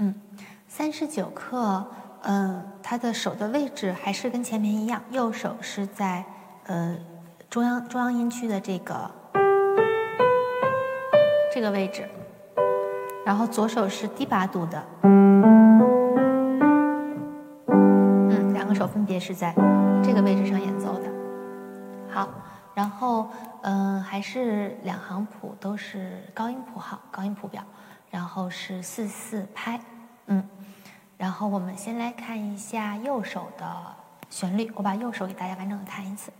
嗯，三十九课，嗯，他的手的位置还是跟前面一样，右手是在呃中央中央音区的这个这个位置，然后左手是低八度的，嗯，两个手分别是在这个位置上演奏的。好，然后嗯，还是两行谱都是高音谱号，高音谱表。然后是四四拍，嗯，然后我们先来看一下右手的旋律，我把右手给大家完整的弹一次。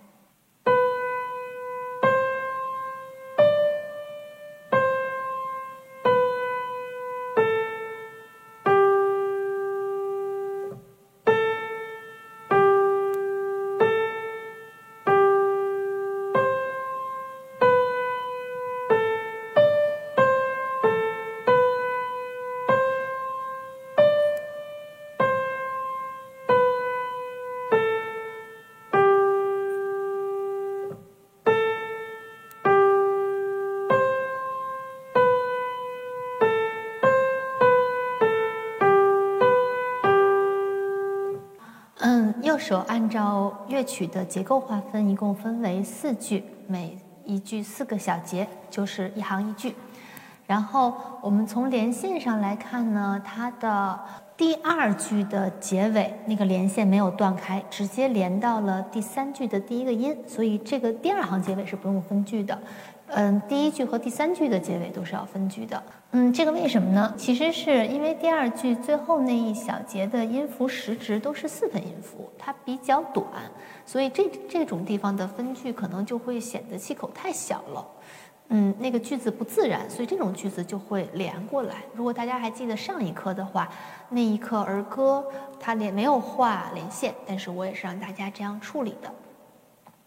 嗯右手按照乐曲的结构划分，一共分为四句，每一句四个小节，就是一行一句。然后我们从连线上来看呢，它的第二句的结尾那个连线没有断开，直接连到了第三句的第一个音，所以这个第二行结尾是不用分句的。嗯，第一句和第三句的结尾都是要分句的。嗯，这个为什么呢？其实是因为第二句最后那一小节的音符时值都是四分音符，它比较短，所以这这种地方的分句可能就会显得气口太小了。嗯，那个句子不自然，所以这种句子就会连过来。如果大家还记得上一课的话，那一课儿歌它连没有画连线，但是我也是让大家这样处理的。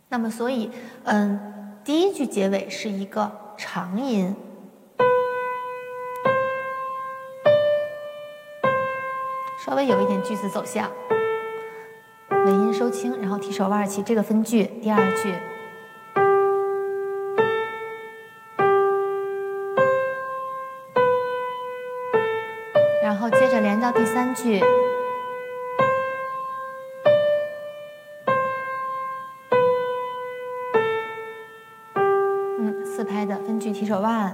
那么，所以嗯。第一句结尾是一个长音，稍微有一点句子走向，尾音收轻，然后提手腕起这个分句。第二句，然后接着连到第三句。四拍的分句提手腕，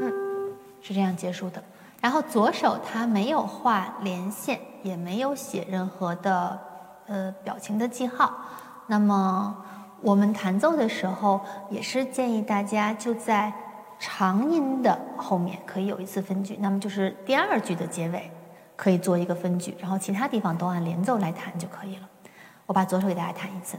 嗯，是这样结束的。然后左手它没有画连线，也没有写任何的呃表情的记号。那么我们弹奏的时候，也是建议大家就在长音的后面可以有一次分句，那么就是第二句的结尾。可以做一个分句，然后其他地方都按连奏来弹就可以了。我把左手给大家弹一次。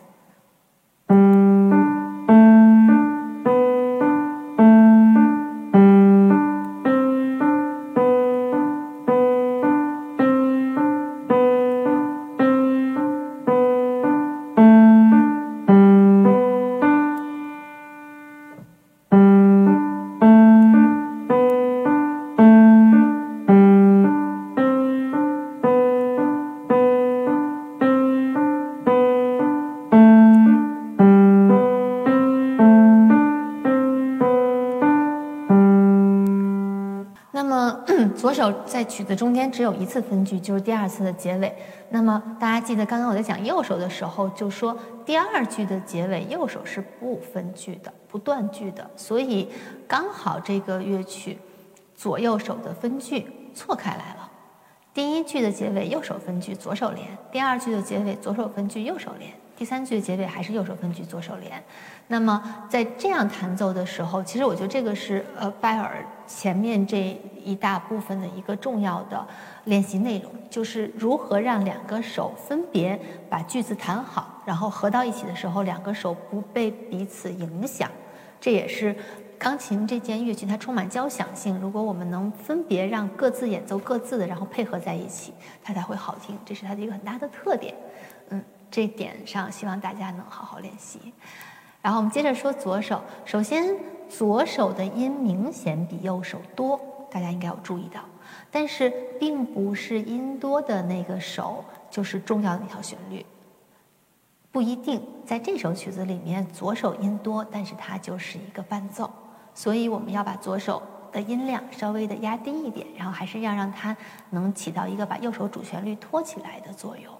在曲子中间只有一次分句，就是第二次的结尾。那么大家记得刚刚我在讲右手的时候，就说第二句的结尾右手是不分句的、不断句的。所以刚好这个乐曲左右手的分句错开来了。第一句的结尾右手分句，左手连；第二句的结尾左手分句，右手连。第三句的结尾还是右手分句，左手连。那么在这样弹奏的时候，其实我觉得这个是呃拜尔前面这一大部分的一个重要的练习内容，就是如何让两个手分别把句子弹好，然后合到一起的时候，两个手不被彼此影响。这也是钢琴这件乐器它充满交响性，如果我们能分别让各自演奏各自的，然后配合在一起，它才会好听。这是它的一个很大的特点。嗯。这点上，希望大家能好好练习。然后我们接着说左手。首先，左手的音明显比右手多，大家应该有注意到。但是，并不是音多的那个手就是重要的那条旋律。不一定在这首曲子里面左手音多，但是它就是一个伴奏，所以我们要把左手的音量稍微的压低一点，然后还是要让它能起到一个把右手主旋律托起来的作用。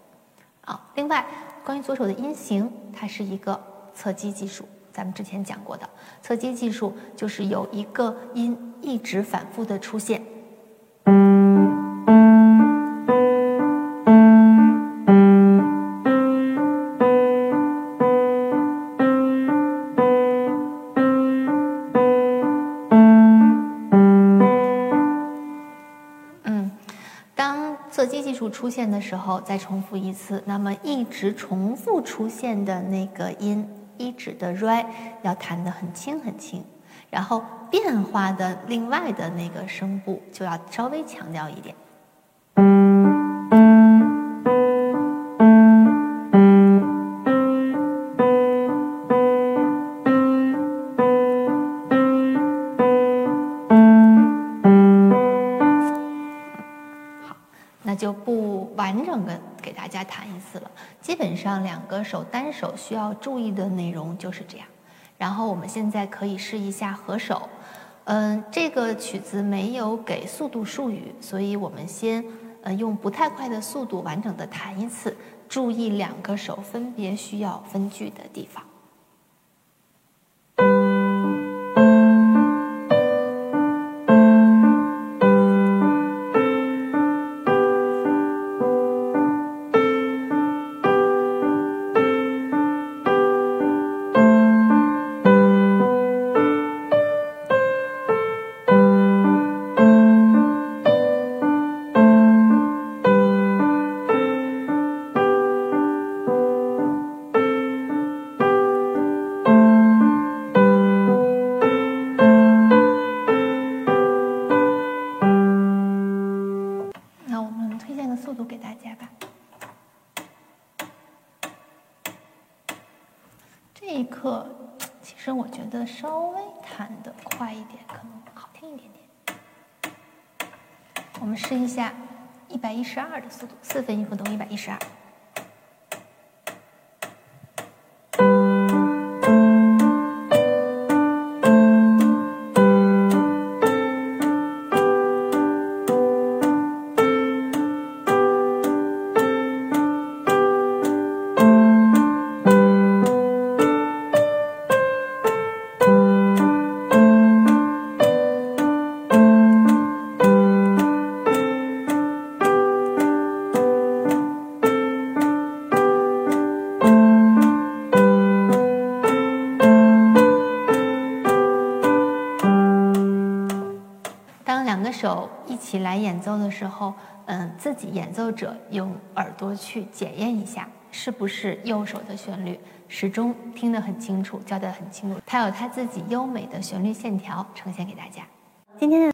啊，另外关于左手的音型，它是一个侧击技术，咱们之前讲过的侧击技术就是有一个音一直反复的出现。出现的时候，再重复一次。那么一直重复出现的那个音，一指的 re 要弹得很轻很轻，然后变化的另外的那个声部就要稍微强调一点。就不完整的给大家弹一次了。基本上两个手单手需要注意的内容就是这样。然后我们现在可以试一下合手。嗯，这个曲子没有给速度术语，所以我们先呃用不太快的速度完整的弹一次，注意两个手分别需要分句的地方。稍微弹的快一点，可能好听一点点。我们试一下一百一十二的速度，四分音符动一百一十二。当两个手一起来演奏的时候，嗯，自己演奏者用耳朵去检验一下，是不是右手的旋律始终听得很清楚，交代很清楚，它有它自己优美的旋律线条呈现给大家。今天的。